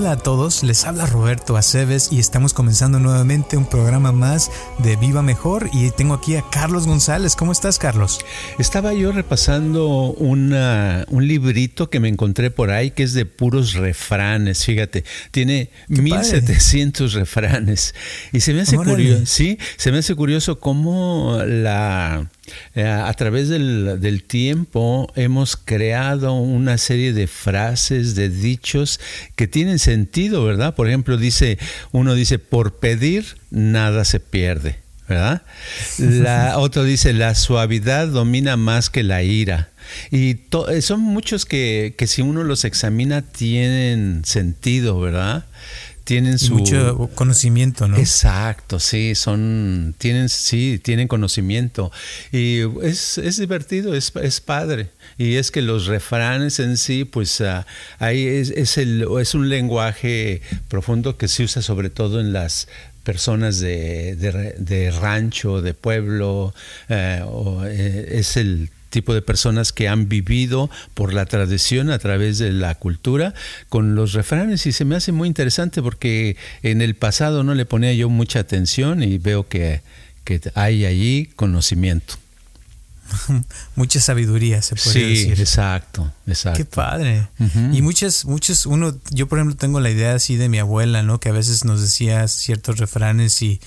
Hola a todos, les habla Roberto Aceves y estamos comenzando nuevamente un programa más de Viva Mejor y tengo aquí a Carlos González. ¿Cómo estás, Carlos? Estaba yo repasando una, un librito que me encontré por ahí que es de puros refranes, fíjate, tiene 1700 refranes y se me hace curioso, sí, se me hace curioso cómo la eh, a través del, tiempo hemos creado una serie de frases, de dichos que tienen sentido, ¿verdad? Por ejemplo, dice, uno dice, por pedir nada se pierde. ¿verdad? La, otro dice, la suavidad domina más que la ira. Y eh, son muchos que, que, si uno los examina tienen sentido, ¿verdad? Tienen su mucho conocimiento, ¿no? Exacto, sí, son tienen sí, tienen conocimiento y es, es divertido, es, es, padre. Y es que los refranes en sí, pues uh, ahí es, es, el, es un lenguaje profundo que se usa sobre todo en las personas de, de, de rancho, de pueblo, o, eh, es el tipo de personas que han vivido por la tradición a través de la cultura con los refranes y se me hace muy interesante porque en el pasado no le ponía yo mucha atención y veo que, que hay allí conocimiento. Mucha sabiduría se puede decir. Sí, exacto, exacto. Qué padre. Y muchas, muchas, uno, yo por ejemplo tengo la idea así de mi abuela, ¿no? Que a veces nos decía ciertos refranes y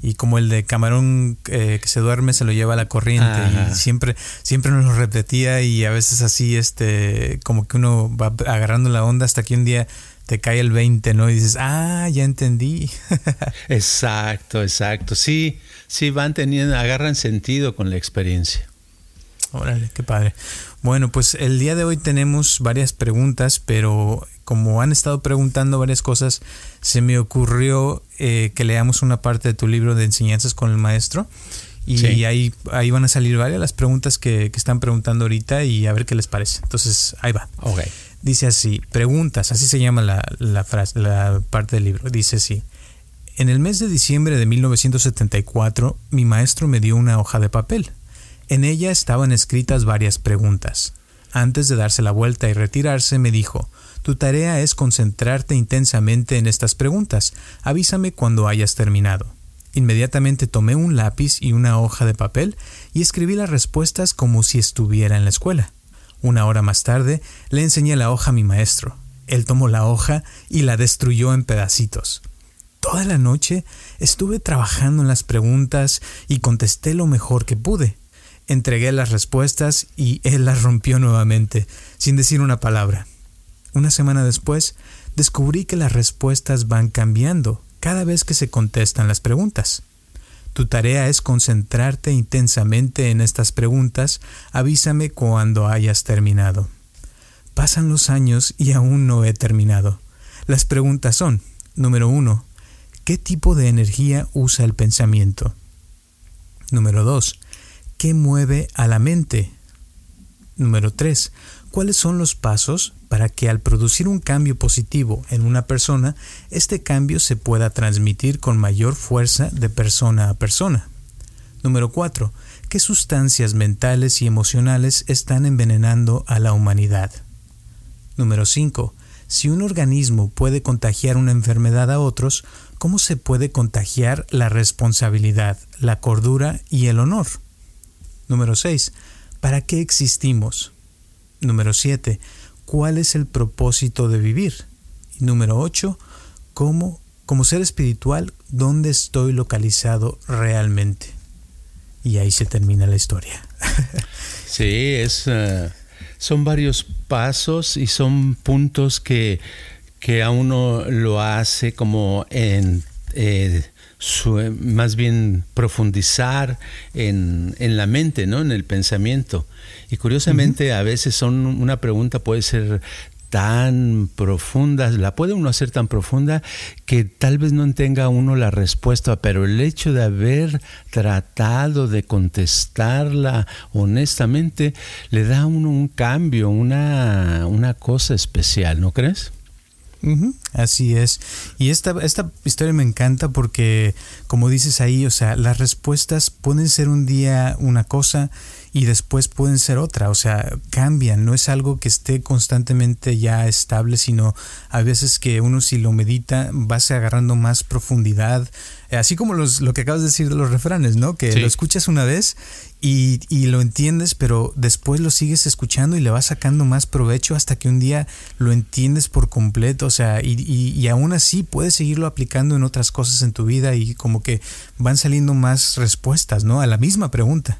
y como el de camarón eh, que se duerme se lo lleva a la corriente y siempre siempre nos lo repetía y a veces así este como que uno va agarrando la onda hasta que un día te cae el 20, ¿no? Y dices, "Ah, ya entendí." exacto, exacto. Sí, sí van teniendo agarran sentido con la experiencia. Órale, qué padre. Bueno, pues el día de hoy tenemos varias preguntas, pero como han estado preguntando varias cosas, se me ocurrió eh, que leamos una parte de tu libro de enseñanzas con el maestro. Y ahí, ahí van a salir varias las preguntas que, que, están preguntando ahorita y a ver qué les parece. Entonces, ahí va. Okay. Dice así, preguntas, así se llama la, la, frase, la parte del libro. Dice así, en el mes de diciembre de 1974, mi maestro me dio una hoja de papel. En ella estaban escritas varias preguntas. Antes de darse la vuelta y retirarse, me dijo, tu tarea es concentrarte intensamente en estas preguntas. Avísame cuando hayas terminado. Inmediatamente tomé un lápiz y una hoja de papel y escribí las respuestas como si estuviera en la escuela. Una hora más tarde le enseñé la hoja a mi maestro. Él tomó la hoja y la destruyó en pedacitos. Toda la noche estuve trabajando en las preguntas y contesté lo mejor que pude. Entregué las respuestas y él las rompió nuevamente, sin decir una palabra. Una semana después, descubrí que las respuestas van cambiando cada vez que se contestan las preguntas. Tu tarea es concentrarte intensamente en estas preguntas. Avísame cuando hayas terminado. Pasan los años y aún no he terminado. Las preguntas son, número uno, ¿qué tipo de energía usa el pensamiento? Número dos, ¿qué mueve a la mente? Número tres, ¿cuáles son los pasos para que al producir un cambio positivo en una persona, este cambio se pueda transmitir con mayor fuerza de persona a persona. Número 4. ¿Qué sustancias mentales y emocionales están envenenando a la humanidad? Número 5. Si un organismo puede contagiar una enfermedad a otros, ¿cómo se puede contagiar la responsabilidad, la cordura y el honor? Número 6. ¿Para qué existimos? Número 7 cuál es el propósito de vivir. Y número 8, cómo, como ser espiritual, dónde estoy localizado realmente. Y ahí se termina la historia. sí, es, uh, son varios pasos y son puntos que, que a uno lo hace como en... Eh, más bien profundizar en, en, la mente, ¿no? En el pensamiento. Y curiosamente a veces son una pregunta puede ser tan profunda, la puede uno hacer tan profunda que tal vez no tenga uno la respuesta, pero el hecho de haber tratado de contestarla honestamente le da a uno un cambio, una, una cosa especial, ¿no crees? Así es. Y esta, esta historia me encanta porque, como dices ahí, o sea, las respuestas pueden ser un día una cosa y después pueden ser otra, o sea, cambian, no es algo que esté constantemente ya estable, sino a veces que uno si lo medita vas agarrando más profundidad, así como los, lo que acabas de decir de los refranes, ¿no? Que lo escuchas una vez y, y, lo entiendes, pero después lo sigues escuchando y le vas sacando más provecho hasta que un día lo entiendes por completo, o sea, y, y, y, aún así puedes seguirlo aplicando en otras cosas en tu vida y como que van saliendo más respuestas, ¿no? A la misma pregunta.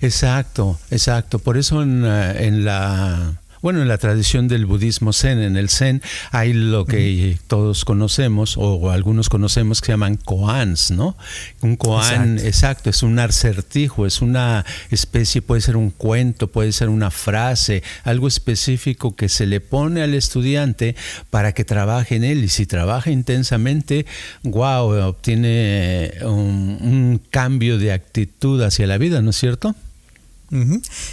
Exacto, exacto. Por eso en, eh, en la bueno, en la tradición del budismo zen, en el zen, hay lo que todos conocemos, o algunos conocemos, que se llaman koans, ¿no? Un koan, exacto. es un acertijo, es una especie, puede ser un cuento, puede ser una frase, algo específico que se le pone al estudiante para que trabaje en él. Y si trabaja intensamente, wow, obtiene un, un cambio de actitud hacia la vida, ¿no es cierto?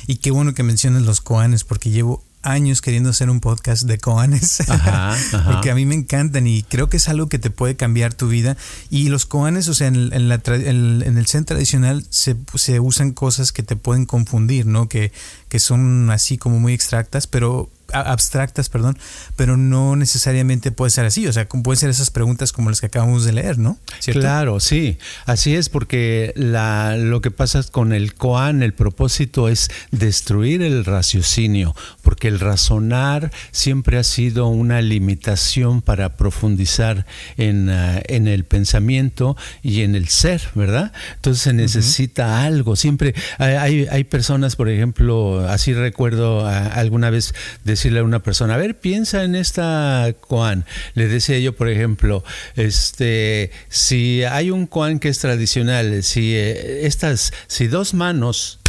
Y qué bueno que menciones los koanes, porque llevo años queriendo hacer un podcast de koanes, porque a mí me encantan y creo que es algo que te puede cambiar tu vida. Y los koanes, o sea, en, la en, el zen tradicional se, se, usan cosas que te pueden confundir, ¿no? Que, que son así como muy extractas, pero abstractas, perdón, pero no necesariamente puede ser así, o sea, pueden ser esas preguntas como las que acabamos de leer, ¿no? Claro, sí, así es porque la, lo que pasa con el koan, el propósito es destruir el raciocinio, porque el razonar siempre ha sido una limitación para profundizar en, ah, en el pensamiento y en el ser, ¿verdad? Entonces se necesita algo, siempre hay, hay, personas, por ejemplo, así recuerdo ah, alguna vez de decirle a una persona, a ver, piensa en esta koan. Le decía yo, por ejemplo, este, si hay un koan que es tradicional, si eh, estas, si dos manos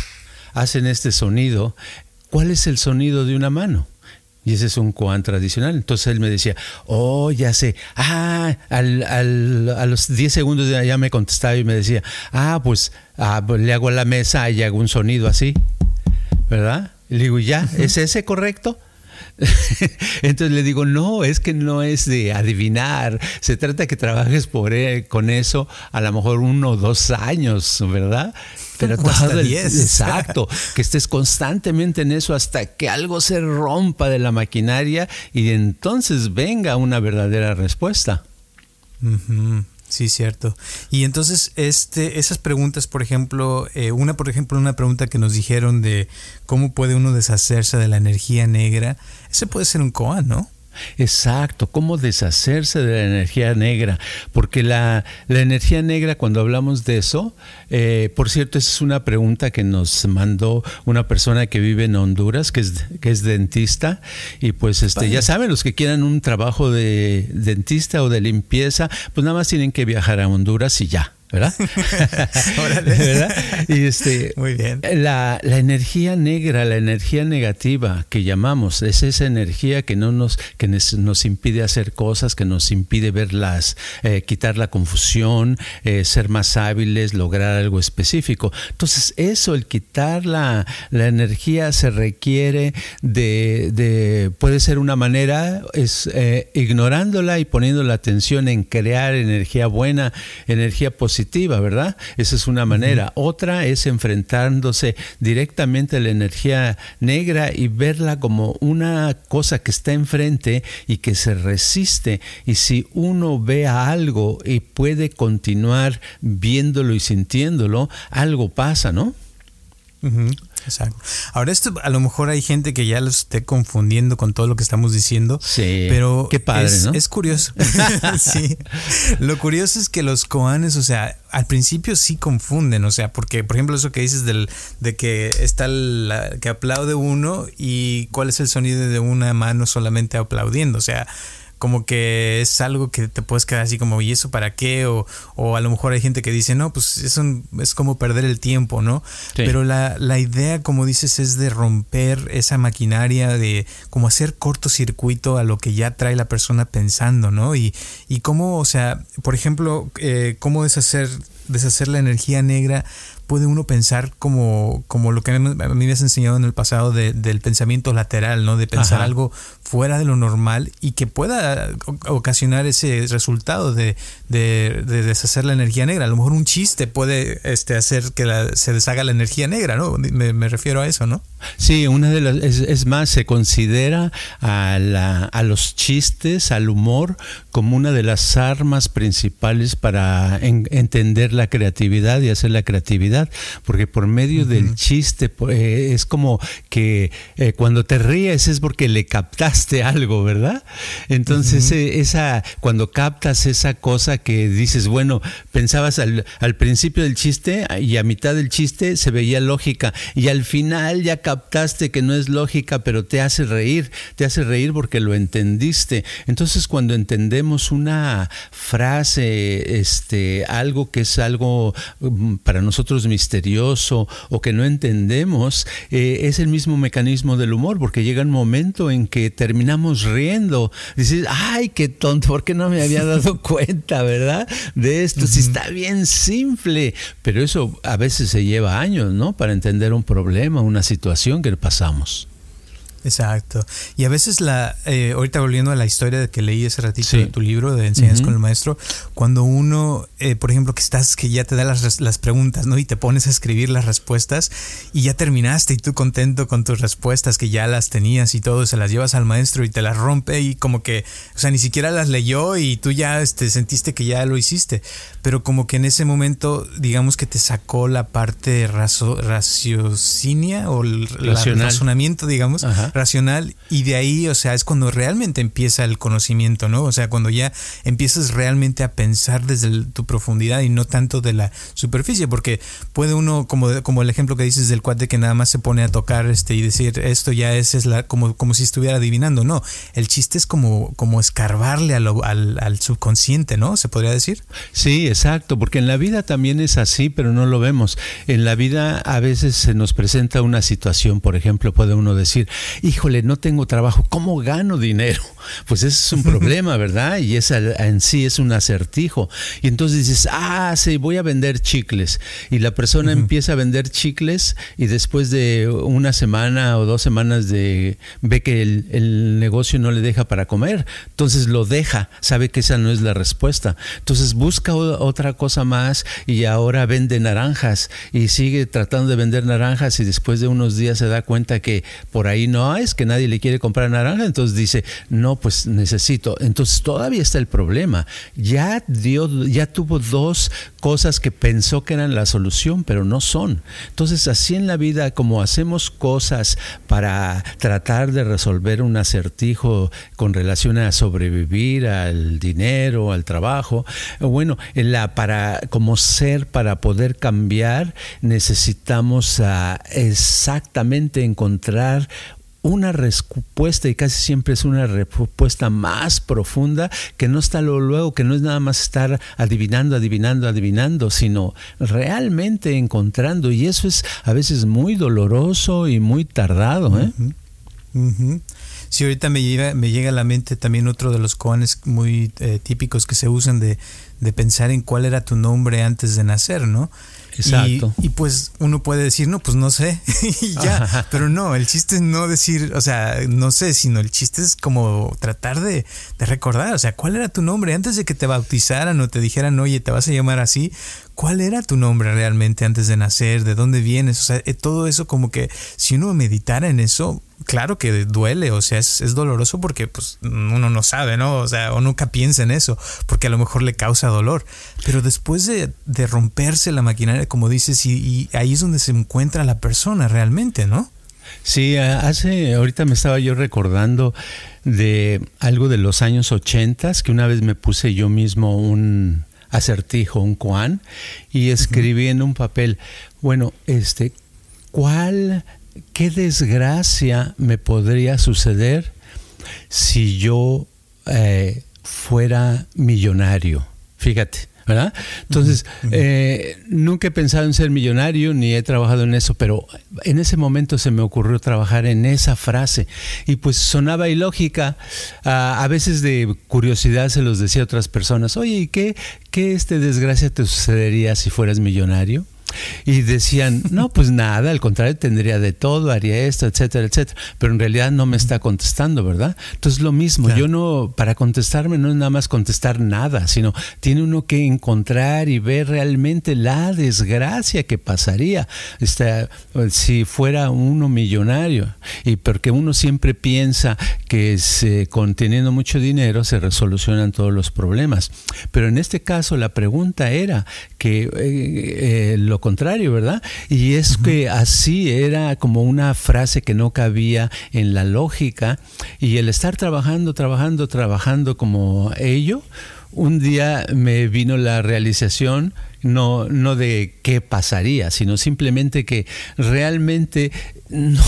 hacen este sonido, ¿cuál es el sonido de una mano? Y ese es un koan tradicional. Entonces él me decía, oh, ya sé. Ah, al, al, a los 10 segundos ya me contestaba y me decía, ah, pues, ah, pues le hago a la mesa y hago un sonido así. ¿Verdad? le digo, ¿ya? ¿Es ese correcto? Entonces le digo, no, es que no es de adivinar, se trata que trabajes por e, con eso a lo mejor uno o dos años, ¿verdad? Pero todo exacto, que estés constantemente en eso hasta que algo se rompa de la maquinaria y entonces venga una verdadera respuesta. Sí, cierto. Y entonces, este, esas preguntas, por ejemplo, eh, una, por ejemplo, una pregunta que nos dijeron de cómo puede uno deshacerse de la energía negra, ese puede ser un koan, ¿no? Exacto, cómo deshacerse de la energía negra, porque la, la energía negra, cuando hablamos de eso, eh, por cierto, esa es una pregunta que nos mandó una persona que vive en Honduras, que es, que es dentista, y pues este, ya saben, los que quieran un trabajo de dentista o de limpieza, pues nada más tienen que viajar a Honduras y ya. ¿verdad? Y este, Muy bien. La, la, energía negra, la energía negativa que llamamos, es esa energía que no nos, que nos impide hacer cosas, que nos impide verlas, eh, quitar la confusión, eh, ser más hábiles, lograr algo específico. Entonces, eso, el quitar la, la energía se requiere de, de, puede ser una manera, es eh, ignorándola y poniendo la atención en crear energía buena, energía positiva ¿verdad? Esa es una manera. Otra es enfrentándose directamente a la energía negra y verla como una cosa que está enfrente y que se resiste. Y si uno ve a algo y puede continuar viéndolo y sintiéndolo, algo pasa, ¿no? Exacto. Ahora esto a lo mejor hay gente que ya lo esté confundiendo con todo lo que estamos diciendo. Sí. Pero Qué padre, es, ¿no? es curioso. sí. Lo curioso es que los koanes, o sea, al principio sí confunden, o sea, porque por ejemplo eso que dices del de que está la, que aplaude uno y cuál es el sonido de una mano solamente aplaudiendo, o sea, como que es algo que te puedes quedar así como, ¿y eso para qué? O, o a lo mejor hay gente que dice, no, pues eso es como perder el tiempo, ¿no? Sí. Pero la, la idea, como dices, es de romper esa maquinaria, de como hacer cortocircuito a lo que ya trae la persona pensando, ¿no? Y, y cómo, o sea, por ejemplo, eh, cómo deshacer deshacer la energía negra, puede uno pensar como, como lo que a mí me has enseñado en el pasado del pensamiento lateral, ¿no? De pensar algo fuera de lo normal y que pueda ocasionar ese resultado de, deshacer la energía negra. A lo mejor un chiste puede este, hacer que se deshaga la energía negra, ¿no? Me, refiero a eso, ¿no? Sí, una de las, es, más, se considera a, la, a los chistes, al humor, como una de las armas principales para entender la creatividad y hacer la creatividad, porque por medio del chiste eh, es como que eh, cuando te ríes es porque le captaste algo, ¿verdad? Entonces eh, esa cuando captas esa cosa que dices, bueno, pensabas al, al principio del chiste y a mitad del chiste se veía lógica y al final ya captaste que no es lógica, pero te hace reír, te hace reír porque lo entendiste. Entonces cuando entendemos una frase, este, algo que es algo mm, para nosotros misterioso o que no entendemos, eh, es el mismo mecanismo del humor, porque llega un momento en que terminamos riendo. Dices, ay, qué tonto, ¿por qué no me había dado cuenta, verdad? De esto, si está bien simple, pero eso a veces se lleva años, ¿no? Para entender un problema, una situación que pasamos. Exacto. Y a veces la, eh, ahorita volviendo a la historia de que leí ese ratito de tu libro de Enseñanzas con el Maestro, cuando uno, eh, por ejemplo, que estás, que ya te da las, las, preguntas, ¿no? Y te pones a escribir las respuestas y ya terminaste y tú contento con tus respuestas que ya las tenías y todo, se las llevas al maestro y te las rompe y como que, o sea, ni siquiera las leyó y tú ya este, sentiste que ya lo hiciste. Pero como que en ese momento, digamos que te sacó la parte raciocinia o el, razonamiento, digamos. Ajá racional y de ahí, o sea, es cuando realmente empieza el conocimiento, ¿no? O sea, cuando ya empiezas realmente a pensar desde tu profundidad y no tanto de la superficie, porque puede uno, como, como el ejemplo que dices del cuate que nada más se pone a tocar este y decir esto ya es, es la, como, como si estuviera adivinando, no, el chiste es como, como escarbarle al, al subconsciente, ¿no? Se podría decir. Sí, exacto, porque en la vida también es así, pero no lo vemos. En la vida a veces se nos presenta una situación, por ejemplo, puede uno decir, híjole, no tengo trabajo, ¿cómo gano dinero? Pues ese es un problema, ¿verdad? Y esa en sí es un acertijo. Y entonces dices, ah, sí, voy a vender chicles. Y la persona empieza a vender chicles y después de una semana o dos semanas de ve que el, el negocio no le deja para comer, entonces lo deja, sabe que esa no es la respuesta. Entonces busca otra cosa más y ahora vende naranjas y sigue tratando de vender naranjas y después de unos días se da cuenta que por ahí no es que nadie le quiere comprar naranja, entonces dice, no, pues necesito. Entonces todavía está el problema. Ya dio, ya tuvo dos cosas que pensó que eran la solución, pero no son. Entonces así en la vida, como hacemos cosas para tratar de resolver un acertijo con relación a sobrevivir, al dinero, al trabajo, bueno, la, para como ser, para poder cambiar, necesitamos ah, exactamente encontrar una respuesta y casi siempre es una respuesta más profunda que no está luego, que no es nada más estar adivinando, adivinando, adivinando, sino realmente encontrando y eso es a veces muy doloroso y muy tardado. ¿eh? Sí, ahorita me llega, me llega a la mente también otro de los koanes muy eh, típicos que se usan de, de pensar en cuál era tu nombre antes de nacer, ¿no? Exacto. Y, pues uno puede decir, no, pues no sé, y ya. Pero no, el chiste es no decir, o sea, no sé, sino el chiste es como tratar de, de recordar, o sea, ¿cuál era tu nombre antes de que te bautizaran o te dijeran, oye, te vas a llamar así? ¿Cuál era tu nombre realmente antes de nacer? ¿De dónde vienes? O sea, eh, todo eso como que si uno meditara en eso, claro que duele, o sea, es, doloroso porque pues uno no sabe, ¿no? O sea, o nunca piensa en eso, porque a lo mejor le causa dolor. Pero después de, romperse la maquinaria, como dices, y, ahí es donde se encuentra la persona realmente, ¿no? Sí, hace, ahorita me estaba yo recordando de algo de los años ochentas, que una vez me puse yo mismo un acertijo, un koan, y escribí en un papel, bueno, este, ¿cuál qué desgracia me podría suceder si yo eh, fuera millonario. Fíjate, ¿verdad? Entonces, eh, nunca he pensado en ser millonario ni he trabajado en eso, pero en ese momento se me ocurrió trabajar en esa frase y pues sonaba ilógica. a veces de curiosidad se los decía a otras personas, oye, ¿y qué, qué este desgracia te sucedería si fueras millonario? Y decían, no, pues nada, al contrario, tendría de todo, haría esto, etcétera, etcétera. Pero en realidad no me está contestando, ¿verdad? Entonces lo mismo, yo no, para contestarme no es nada más contestar nada, sino tiene uno que encontrar y ver realmente la desgracia que pasaría este, si fuera uno millonario. Y porque uno siempre piensa que se, con teniendo mucho dinero se resolucionan todos los problemas. Pero en este caso la pregunta era que eh, eh, lo contrario, ¿verdad? Y es que así era como una frase que no cabía en la lógica y el estar trabajando, trabajando, trabajando como ello, un día me vino la realización no, no de qué pasaría, sino simplemente que realmente no,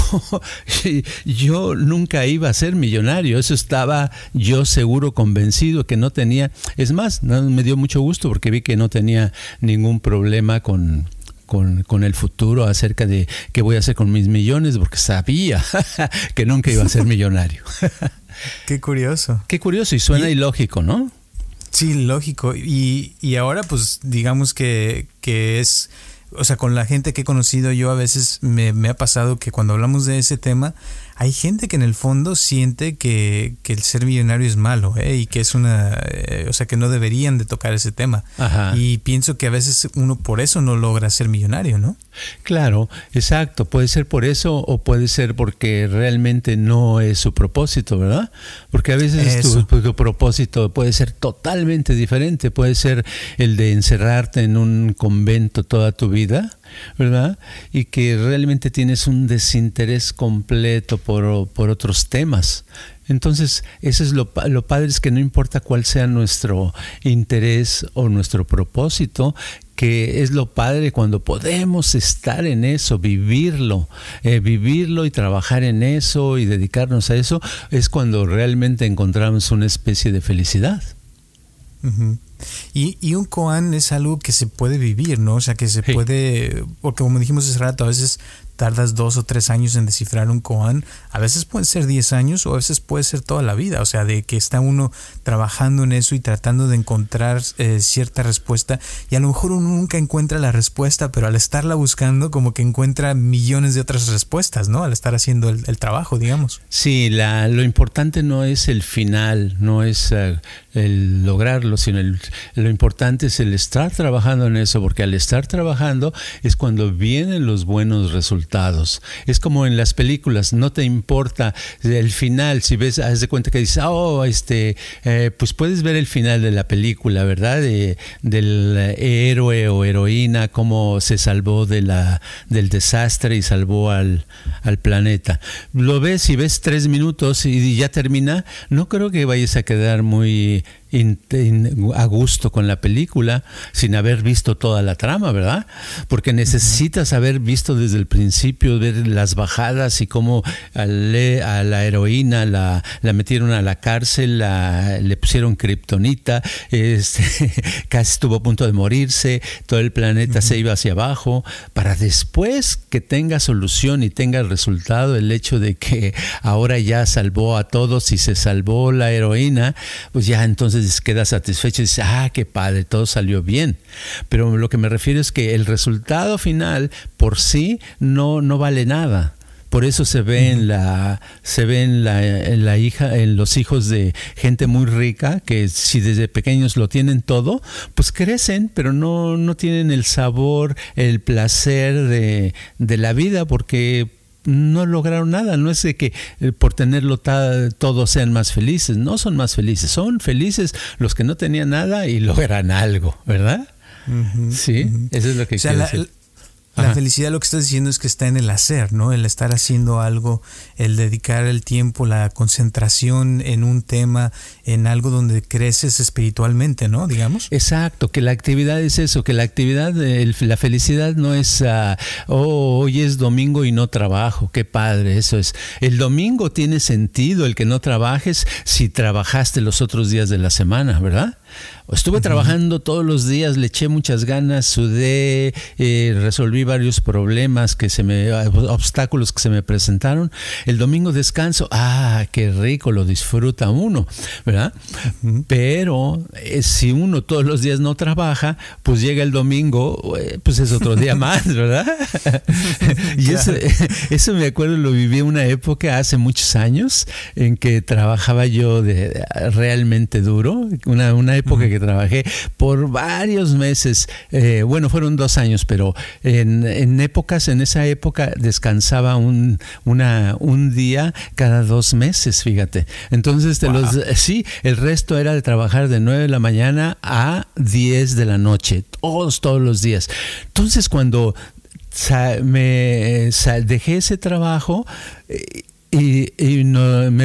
yo nunca iba a ser millonario, eso estaba yo seguro convencido que no tenía, es más, me dio mucho gusto porque vi que no tenía ningún problema con, con, el futuro acerca de qué voy a hacer con mis millones, porque sabía que nunca iba a ser millonario. qué curioso. Qué curioso y suena ilógico, ¿no? Sí, lógico. Y, y ahora pues digamos que, que es o sea, con la gente que he conocido yo a veces me, me, ha pasado que cuando hablamos de ese tema, hay gente que en el fondo siente que, que el ser millonario es malo ¿eh? y que es una, eh, o sea, que no deberían de tocar ese tema. Y pienso que a veces uno por eso no logra ser millonario, ¿no? Claro, exacto. Puede ser por eso o puede ser porque realmente no es su propósito, ¿verdad? Porque a veces tu, tu, propósito puede ser totalmente diferente. Puede ser el de encerrarte en un convento toda tu vida ¿verdad? Y que realmente tienes un desinterés completo por, por otros temas. Entonces, eso es lo, lo, padre, es que no importa cuál sea nuestro interés o nuestro propósito, que es lo padre cuando podemos estar en eso, vivirlo, eh, vivirlo y trabajar en eso y dedicarnos a eso, es cuando realmente encontramos una especie de felicidad. Y, y, un koan es algo que se puede vivir, ¿no? O sea, que se puede, porque como dijimos hace rato, a veces tardas dos o tres años en descifrar un koan, a veces pueden ser diez años o a veces puede ser toda la vida, o sea, de que está uno trabajando en eso y tratando de encontrar eh, cierta respuesta y a lo mejor uno nunca encuentra la respuesta, pero al estarla buscando como que encuentra millones de otras respuestas, ¿no? Al estar haciendo el, trabajo, digamos. Sí, la, lo importante no es el final, no es uh, el lograrlo, sino el, lo importante es el estar trabajando en eso, porque al estar trabajando es cuando vienen los buenos resultados. Es como en las películas, no te importa el final, si ves, haz de cuenta que dices, oh, este, eh, pues puedes ver el final de la película, ¿verdad? De, del héroe o heroína, cómo se salvó del desastre y salvó al, al planeta. Lo ves y ves tres minutos y ya termina, no creo que vayas a quedar muy a gusto con la película sin haber visto toda la trama, ¿verdad? Porque necesitas haber visto desde el principio, ver las bajadas y cómo a, la heroína la, metieron a la cárcel, le pusieron kriptonita, este, casi estuvo a punto de morirse, todo el planeta se iba hacia abajo, para después que tenga solución y tenga resultado el hecho de que ahora ya salvó a todos y se salvó la heroína, pues ya entonces queda satisfecho y dice, ah, qué padre, todo salió bien. Pero lo que me refiero es que el resultado final por sí no, no vale nada. Por eso se ve en la se ve en la, en la, hija en los hijos de gente muy rica que si desde pequeños lo tienen todo, pues crecen, pero no no tienen el sabor, el placer de, de la vida porque no lograron nada. No es de que eh, por tenerlo todos sean más felices. No son más felices. Son felices los que no tenían nada y logran algo, ¿verdad? sí, eso es lo que quiero decir. La felicidad lo que estás diciendo es que está en el hacer, ¿no? El estar haciendo algo, el dedicar el tiempo, la concentración en un tema, en algo donde creces espiritualmente, ¿no? Digamos. Exacto, que la actividad es eso, que la actividad, la felicidad no es, uh, oh, hoy es domingo y no trabajo, qué padre, eso es. El domingo tiene sentido el que no trabajes si trabajaste los otros días de la semana, ¿verdad? Estuve trabajando todos los días, le eché muchas ganas, sudé, eh, resolví varios problemas que se me, obstáculos que se me presentaron. El domingo descanso, ah, qué rico, lo disfruta uno, ¿verdad? Pero eh, si uno todos los días no trabaja, pues llega el domingo, eh, pues es otro día más, ¿verdad? y eso, eso me acuerdo, lo viví una época hace muchos años en que trabajaba yo de, realmente duro, una, una época que trabajé por varios meses, eh, bueno, fueron dos años, pero en, épocas, en esa época descansaba un, una, un día cada dos meses, fíjate. Entonces, los, sí, el resto era de trabajar de 9 de la mañana a 10 de la noche, todos, todos los días. Entonces, cuando me dejé ese trabajo, eh,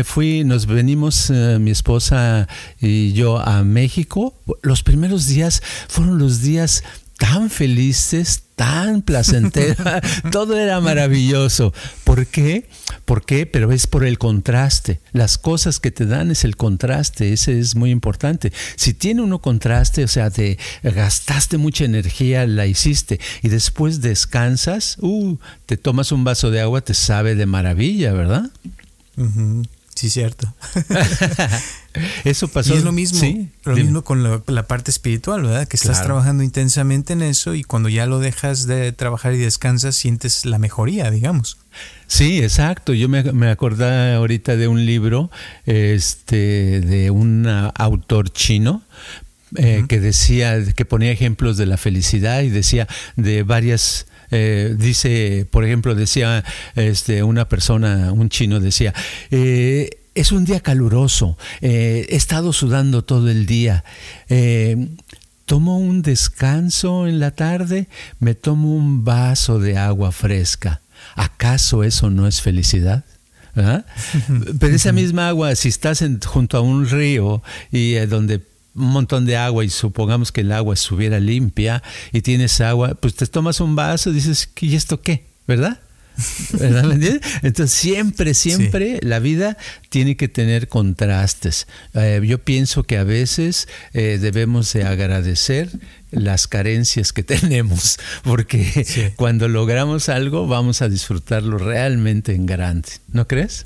fui, nos venimos eh, mi esposa y yo a México. Los primeros días fueron los días tan felices, tan placentera, todo era maravilloso. ¿Por qué? ¿Por qué? Pero es por el contraste. Las cosas que te dan es el contraste, ese es muy importante. Si tiene uno contraste, o sea, te gastaste mucha energía, la hiciste y después descansas, uh, te tomas un vaso de agua, te sabe de maravilla, ¿verdad? Sí, cierto. eso pasó. Y es lo mismo, lo mismo con la, parte espiritual, ¿verdad? Que estás trabajando intensamente en eso y cuando ya lo dejas de trabajar y descansas, sientes la mejoría, digamos. Sí, exacto. Yo me, me acordé ahorita de un libro este, de un autor chino, eh, que decía, que ponía ejemplos de la felicidad y decía de varias eh, dice, por ejemplo, decía este, una persona, un chino decía, eh, es un día caluroso, eh, he estado sudando todo el día. tomo un descanso en la tarde, me tomo un vaso de agua fresca. ¿Acaso eso no es felicidad? ¿Ah? Pero esa misma agua, si estás junto a un río y donde un montón de agua y supongamos que el agua estuviera limpia y tienes agua, pues te tomas un vaso y dices, ¿y esto qué? ¿Verdad? ¿Verdad? Entonces siempre, siempre la vida tiene que tener contrastes. Eh, yo pienso que a veces eh, debemos de agradecer las carencias que tenemos, porque cuando logramos algo vamos a disfrutarlo realmente en grande. ¿No crees?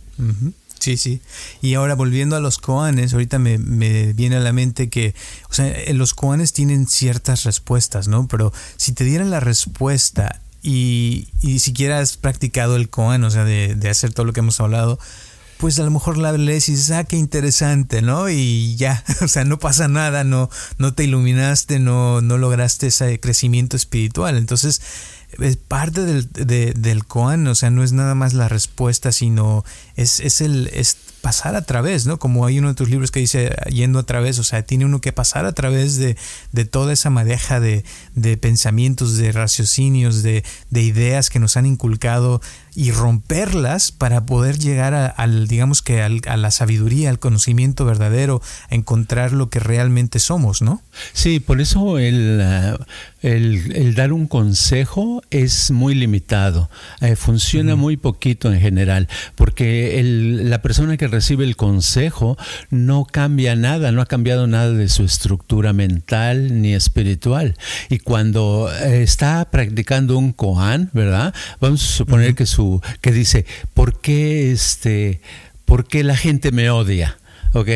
Sí, sí. Y ahora volviendo a los koanes, ahorita me, me, viene a la mente que, o sea, eh, los koanes tienen ciertas respuestas, ¿no? Pero si te dieran la respuesta y, y siquiera has practicado el koan, o sea, de, de, hacer todo lo que hemos hablado, pues a lo mejor la lees y dices, ah, qué interesante, ¿no? Y ya, o sea, no pasa nada, no, no te iluminaste, no, no lograste ese crecimiento espiritual. Entonces, es parte del, de, del Koan, o sea, no es nada más la respuesta, sino es, es el es pasar a través, ¿no? Como hay uno de tus libros que dice yendo a través, o sea, tiene uno que pasar a través de, de toda esa madeja de, de pensamientos, de raciocinios, de, de, ideas que nos han inculcado y romperlas para poder llegar a, al, digamos que a la sabiduría, al conocimiento verdadero, a encontrar lo que realmente somos, ¿no? Sí, por eso el, el, dar un consejo es muy limitado, eh, funciona muy poquito en general, porque el, la persona que recibe el consejo no cambia nada, no ha cambiado nada de su estructura mental ni espiritual. Y cuando eh, está practicando un koan, ¿verdad? Vamos a suponer que su que dice, ¿por qué este, por qué la gente me odia? ¿Ok?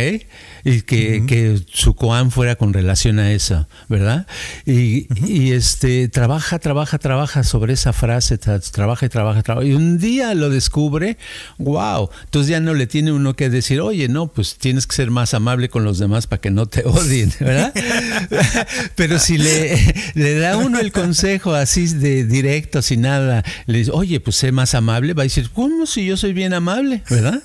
Y que, su koan fuera con relación a eso, ¿verdad? Y, y, este trabaja, trabaja, trabaja sobre esa frase, trabaja y trabaja, trabaja. Y un día lo descubre, wow. Entonces ya no le tiene uno que decir, oye, no, pues tienes que ser más amable con los demás para que no te odien, ¿verdad? Pero si le, le da uno el consejo así de directo, sin nada, le dice, oye, pues sé más amable, va a decir, ¿cómo si yo soy bien amable, ¿verdad?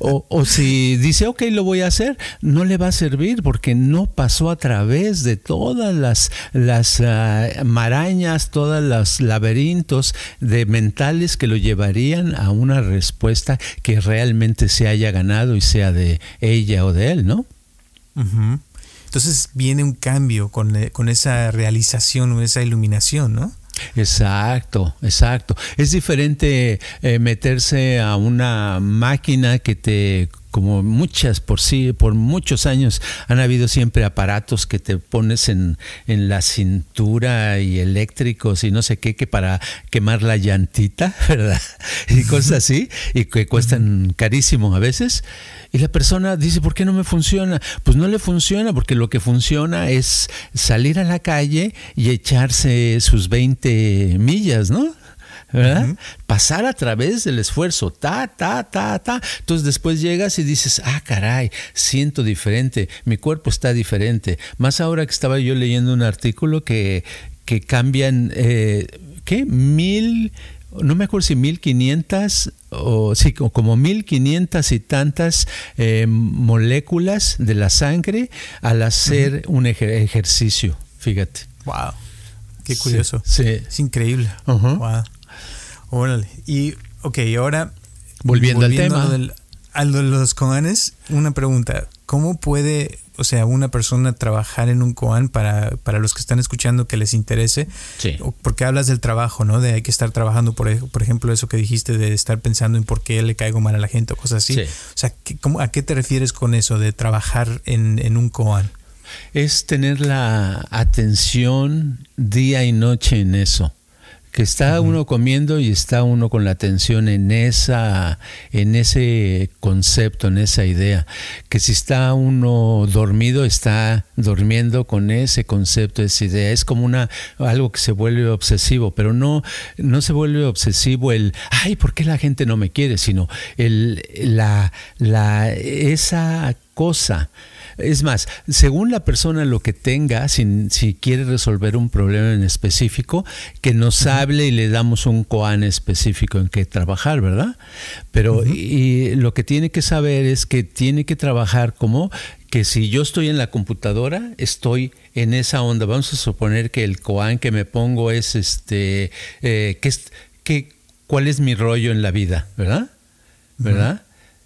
O, o si dice, ok, lo voy a hacer, no le va a servir porque no pasó a través de todas las, las ah, marañas, todos los laberintos de mentales que lo llevarían a una respuesta que realmente se haya ganado y sea de ella o de él, ¿no? Entonces viene un cambio con, eh, con esa realización o esa iluminación, ¿no? Exacto, exacto. Es diferente eh, meterse a una máquina que te como muchas por sí, por muchos años han habido siempre aparatos que te pones en, en la cintura y eléctricos y no sé qué, que para quemar la llantita, ¿verdad? Y cosas así, y que cuestan carísimo a veces. Y la persona dice, ¿por qué no me funciona? Pues no le funciona porque lo que funciona es salir a la calle y echarse sus 20 millas, ¿no? ¿Verdad? Pasar a través del esfuerzo, ta, ta, ta, ta. Entonces después llegas y dices, ah, caray, siento diferente, mi cuerpo está diferente. Más ahora que estaba yo leyendo un artículo que, que cambian, eh, ¿qué? Mil no me acuerdo si 1500 o sí, como 1500 y tantas eh, moléculas de la sangre al hacer un ejercicio, fíjate. Wow, qué curioso. Sí, Es increíble. Wow. Órale. Y, ok, ahora. Volviendo, al tema. a los coanes, una pregunta. ¿Cómo puede, o sea, una persona trabajar en un koan para, para los que están escuchando que les interese? Sí. Porque hablas del trabajo, ¿no? De hay que estar trabajando, por, por ejemplo, eso que dijiste de estar pensando en por qué le caigo mal a la gente o cosas así. Sí. O sea, ¿cómo, ¿a qué te refieres con eso de trabajar en, en un koan? Es tener la atención día y noche en eso que está uno comiendo y está uno con la atención en esa en ese concepto, en esa idea, que si está uno dormido está durmiendo con ese concepto, esa idea, es como una algo que se vuelve obsesivo, pero no no se vuelve obsesivo el ay, ¿por qué la gente no me quiere? sino el la la esa cosa es más, según la persona lo que tenga, si, si quiere resolver un problema en específico, que nos hable y le damos un koan específico en que trabajar, ¿verdad? Pero y, lo que tiene que saber es que tiene que trabajar como que si yo estoy en la computadora, estoy en esa onda. Vamos a suponer que el koan que me pongo es este, eh, que, ¿cuál es mi rollo en la vida? ¿Verdad? ¿Verdad?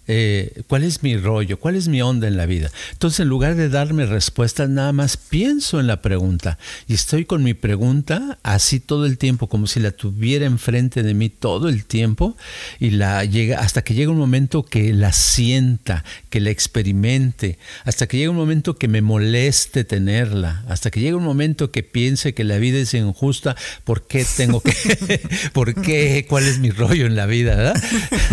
Eh, cuál es mi rollo, cuál es mi onda en la vida. Entonces, en lugar de darme respuestas, nada más pienso en la pregunta. Y estoy con mi pregunta así todo el tiempo, como si la tuviera enfrente de mí todo el tiempo y la llega hasta que llega un momento que la sienta, que la experimente, hasta que llega un momento que me moleste tenerla, hasta que llega un momento que piense que la vida es injusta, ¿por qué tengo que, por qué, cuál es mi rollo en la vida,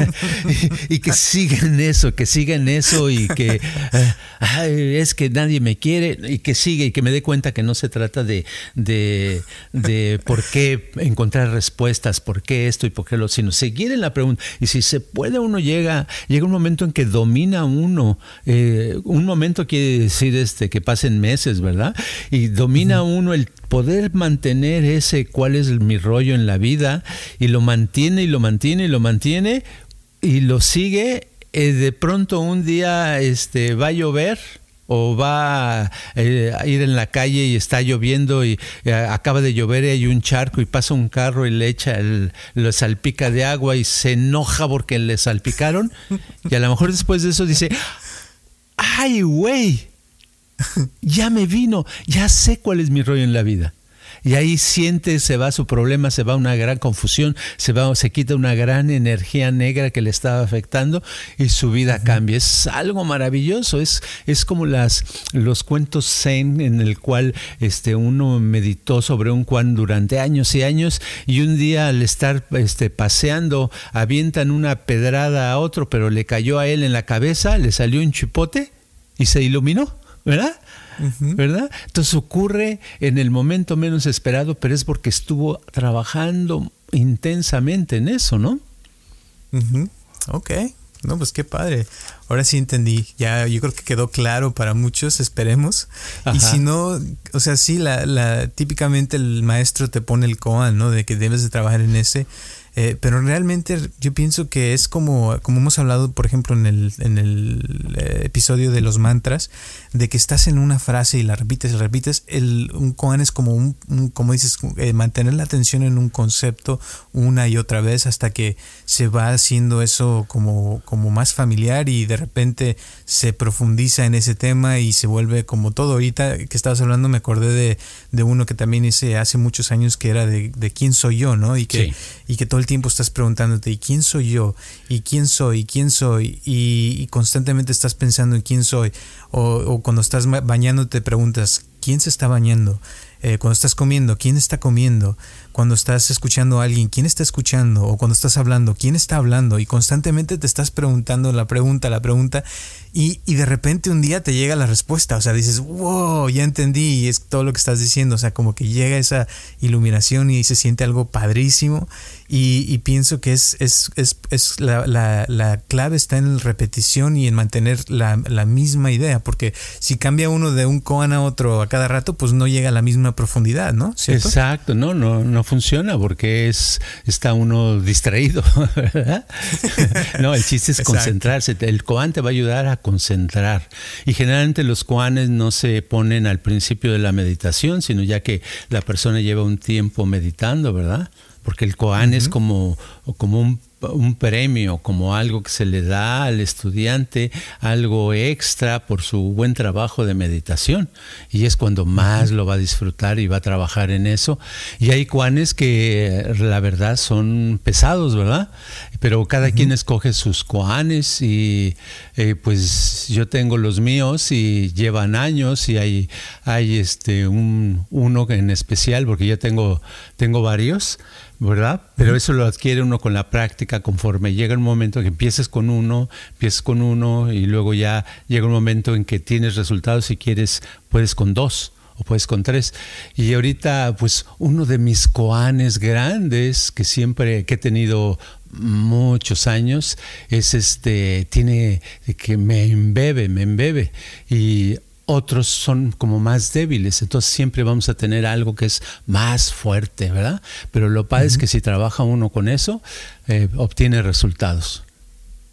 y, y que siga en eso, que siga en eso y que eh, es que nadie me quiere y que siga y que me dé cuenta que no se trata de, de, de, por qué encontrar respuestas, por qué esto y por qué lo, sino seguir en la pregunta. Y si se puede, uno llega, llega un momento en que domina uno, eh, un momento quiere decir este que pasen meses, ¿verdad? Y domina uno el poder mantener ese cuál es mi rollo en la vida y lo mantiene y lo mantiene y lo mantiene y lo sigue eh, de pronto un día este, va a llover o va eh, a ir en la calle y está lloviendo y eh, acaba de llover y hay un charco y pasa un carro y le echa, el, lo salpica de agua y se enoja porque le salpicaron. Y a lo mejor después de eso dice, ay güey, ya me vino, ya sé cuál es mi rollo en la vida y ahí siente, se va su problema, se va una gran confusión, se va, se quita una gran energía negra que le estaba afectando y su vida cambia. Es algo maravilloso, es, es como las, los cuentos zen en el cual este, uno meditó sobre un Juan durante años y años y un día al estar este, paseando avientan una pedrada a otro, pero le cayó a él en la cabeza, le salió un chipote y se iluminó, ¿verdad? ¿verdad? Entonces ocurre en el momento menos esperado, pero es porque estuvo trabajando intensamente en eso, ¿no? Ok, no, pues qué padre. Ahora sí entendí. Ya yo creo que quedó claro para muchos, esperemos. Y si no, o sea, sí, la, la, típicamente el maestro te pone el koan, ¿no? De que debes de trabajar en ese. Eh, pero realmente yo pienso que es como, como hemos hablado, por ejemplo, en el, en el eh, episodio de los mantras, de que estás en una frase y la repites y la repites. El, un koan es como, un, como dices, eh, mantener la atención en un concepto una y otra vez hasta que se va haciendo eso como, como más familiar y de repente se profundiza en ese tema y se vuelve como todo. Ahorita que estabas hablando me acordé de, de uno que también hice hace muchos años que era de, de quién soy yo, ¿no? Y que, y que todo el tiempo estás preguntándote, ¿y quién soy yo? ¿Y quién soy? ¿Y quién soy? Y, constantemente estás pensando en quién soy. O, cuando estás bañando te preguntas, ¿quién se está bañando? Eh, cuando estás comiendo, ¿quién está comiendo? Cuando estás escuchando a alguien, ¿quién está escuchando? O cuando estás hablando, ¿quién está hablando? Y constantemente te estás preguntando la pregunta, la pregunta, y, de repente un día te llega la respuesta. O sea, dices, wow, ya entendí, y es todo lo que estás diciendo. O sea, como que llega esa iluminación y se siente algo padrísimo. Y, pienso que es, es, es, es la, la, clave está en la repetición y en mantener la, la, misma idea, porque si cambia uno de un koan a otro a cada rato, pues no llega a la misma profundidad, ¿no? Exacto, no, no, no funciona porque es está uno distraído, ¿verdad? no, el chiste es concentrarse. El koan te va a ayudar a concentrar. Y generalmente los koanes no se ponen al principio de la meditación, sino ya que la persona lleva un tiempo meditando, ¿verdad? porque el Koan es como, como un, un, premio, como algo que se le da al estudiante, algo extra por su buen trabajo de meditación. Y es cuando más lo va a disfrutar y va a trabajar en eso. Y hay Koanes que la verdad son pesados, ¿verdad? Pero cada quien escoge sus Koanes y eh, pues yo tengo los míos y llevan años y hay, hay este, un, uno en especial, porque yo tengo, tengo varios ¿verdad? Pero eso lo adquiere uno con la práctica conforme llega un momento que empieces con uno, empiezas con uno y luego ya llega un momento en que tienes resultados y quieres, puedes con dos o puedes con tres. Y ahorita, pues uno de mis coanes grandes que siempre, que he tenido muchos años, es este, tiene, que me embebe, me embebe. Y otros son como más débiles, entonces siempre vamos a tener algo que es más fuerte, ¿verdad? Pero lo padre es que si trabaja uno con eso, eh, obtiene resultados.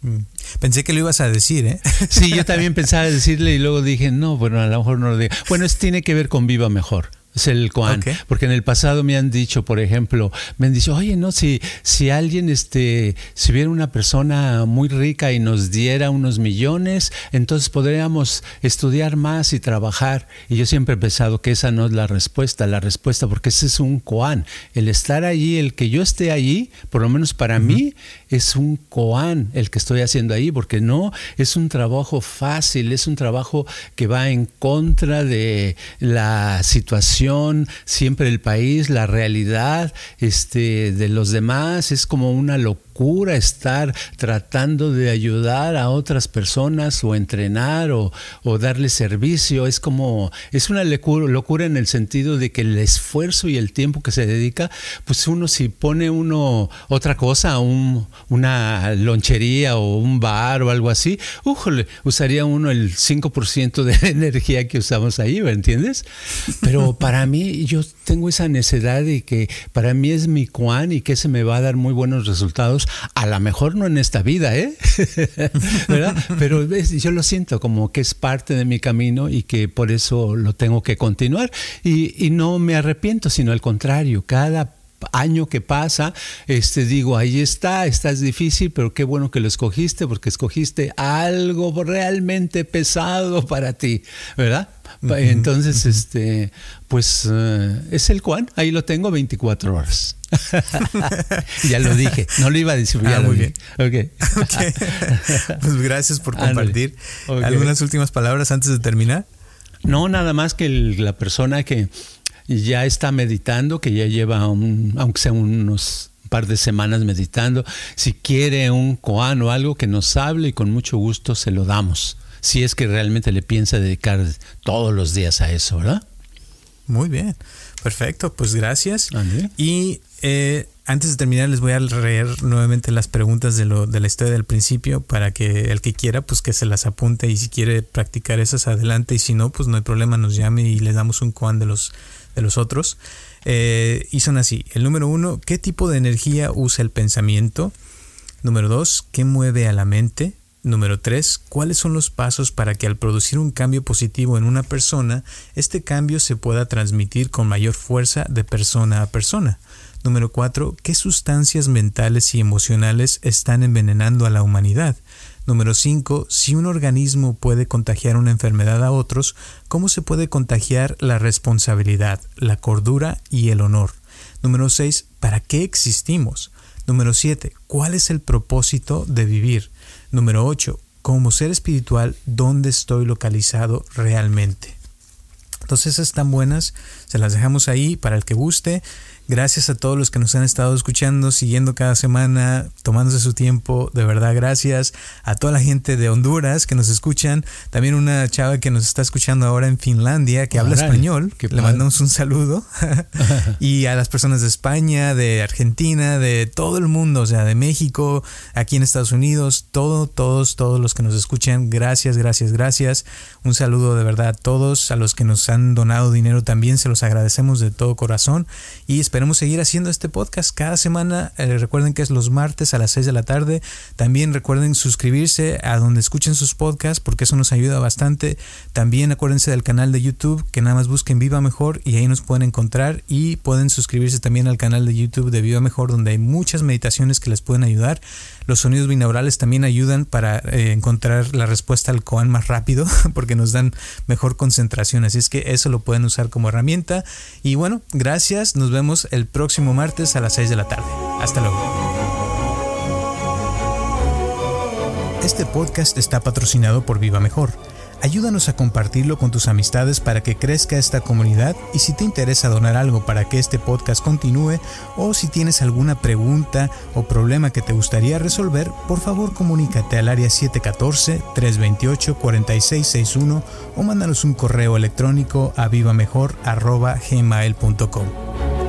Mm. Pensé que lo ibas a decir, ¿eh? Sí, yo también pensaba decirle y luego dije, no, bueno, a lo mejor no lo digo. Bueno, eso tiene que ver con Viva Mejor. Es el Koan. Porque en el pasado me han dicho, por ejemplo, me han dicho, oye, no, si, si alguien, este, si hubiera una persona muy rica y nos diera unos millones, entonces podríamos estudiar más y trabajar. Y yo siempre he pensado que esa no es la respuesta, la respuesta, porque ese es un Koan. El estar allí, el que yo esté allí, por lo menos para mí, es un Koan el que estoy haciendo ahí, porque no es un trabajo fácil, es un trabajo que va en contra de la situación siempre el país, la realidad este, de los demás, es como una locura estar tratando de ayudar a otras personas o entrenar o, o darle servicio. Es como, es una locura en el sentido de que el esfuerzo y el tiempo que se dedica, pues uno si pone uno otra cosa, un, una lonchería o un bar o algo así, ujole, usaría uno el 5% de energía que usamos ahí, ¿me entiendes? Pero para mí, yo tengo esa necesidad de que para mí es mi cuán y que se me va a dar muy buenos resultados a lo mejor no en esta vida, ¿eh? ¿verdad? Pero yo lo siento como que es parte de mi camino y que por eso lo tengo que continuar. Y, y no me arrepiento, sino al contrario, cada año que pasa, este digo, ahí está, estás difícil, pero qué bueno que lo escogiste porque escogiste algo realmente pesado para ti, ¿verdad? Entonces, este, pues eh, es el cual, ahí lo tengo 24 horas. ya lo dije, no lo iba a decir, ah, muy bien. Okay. Pues gracias por compartir. ¿Algunas últimas palabras antes de terminar? No, nada más que la persona que ya está meditando, que ya lleva, un, aunque sea unos par de semanas meditando, si quiere un koan o algo que nos hable y con mucho gusto se lo damos si es que realmente le piensa dedicar todos los días a eso, ¿verdad? Muy bien, perfecto, pues gracias. Y eh, antes de terminar les voy a leer nuevamente las preguntas de, lo, de la historia del principio para que el que quiera pues que se las apunte y si quiere practicar esas adelante y si no pues no hay problema nos llame y le damos un coan de los, de los otros. Eh, y son así, el número uno, ¿qué tipo de energía usa el pensamiento? Número dos, ¿qué mueve a la mente? Número 3. ¿Cuáles son los pasos para que al producir un cambio positivo en una persona, este cambio se pueda transmitir con mayor fuerza de persona a persona? Número 4. ¿Qué sustancias mentales y emocionales están envenenando a la humanidad? Número 5. Si un organismo puede contagiar una enfermedad a otros, ¿cómo se puede contagiar la responsabilidad, la cordura y el honor? Número 6. ¿Para qué existimos? Número 7. ¿Cuál es el propósito de vivir? Número 8. Como ser espiritual, ¿dónde estoy localizado realmente? Entonces esas están buenas, se las dejamos ahí para el que guste. Gracias a todos los que nos han estado escuchando, siguiendo cada semana, tomándose su tiempo. De verdad, gracias a toda la gente de Honduras que nos escuchan. También una chava que nos está escuchando ahora en Finlandia, que habla español. Que le mandamos un saludo. y a las personas de España, de Argentina, de todo el mundo, o sea, de México, aquí en Estados Unidos, todo, todos, todos los que nos escuchan. Gracias, gracias, gracias. Un saludo de verdad a todos, a los que nos han donado dinero también, se los agradecemos de todo corazón. Y espero Queremos seguir haciendo este podcast cada semana. Eh, recuerden que es los martes a las 6 de la tarde. También recuerden suscribirse a donde escuchen sus podcasts porque eso nos ayuda bastante. También acuérdense del canal de YouTube que nada más busquen Viva Mejor y ahí nos pueden encontrar y pueden suscribirse también al canal de YouTube de Viva Mejor donde hay muchas meditaciones que les pueden ayudar. Los sonidos binaurales también ayudan para eh, encontrar la respuesta al koan más rápido porque nos dan mejor concentración. Así es que eso lo pueden usar como herramienta. Y bueno, gracias. Nos vemos el próximo martes a las 6 de la tarde. Hasta luego. Este podcast está patrocinado por Viva Mejor. Ayúdanos a compartirlo con tus amistades para que crezca esta comunidad y si te interesa donar algo para que este podcast continúe o si tienes alguna pregunta o problema que te gustaría resolver, por favor comunícate al área 714-328-4661 o mándanos un correo electrónico a vivamejor.gmail.com.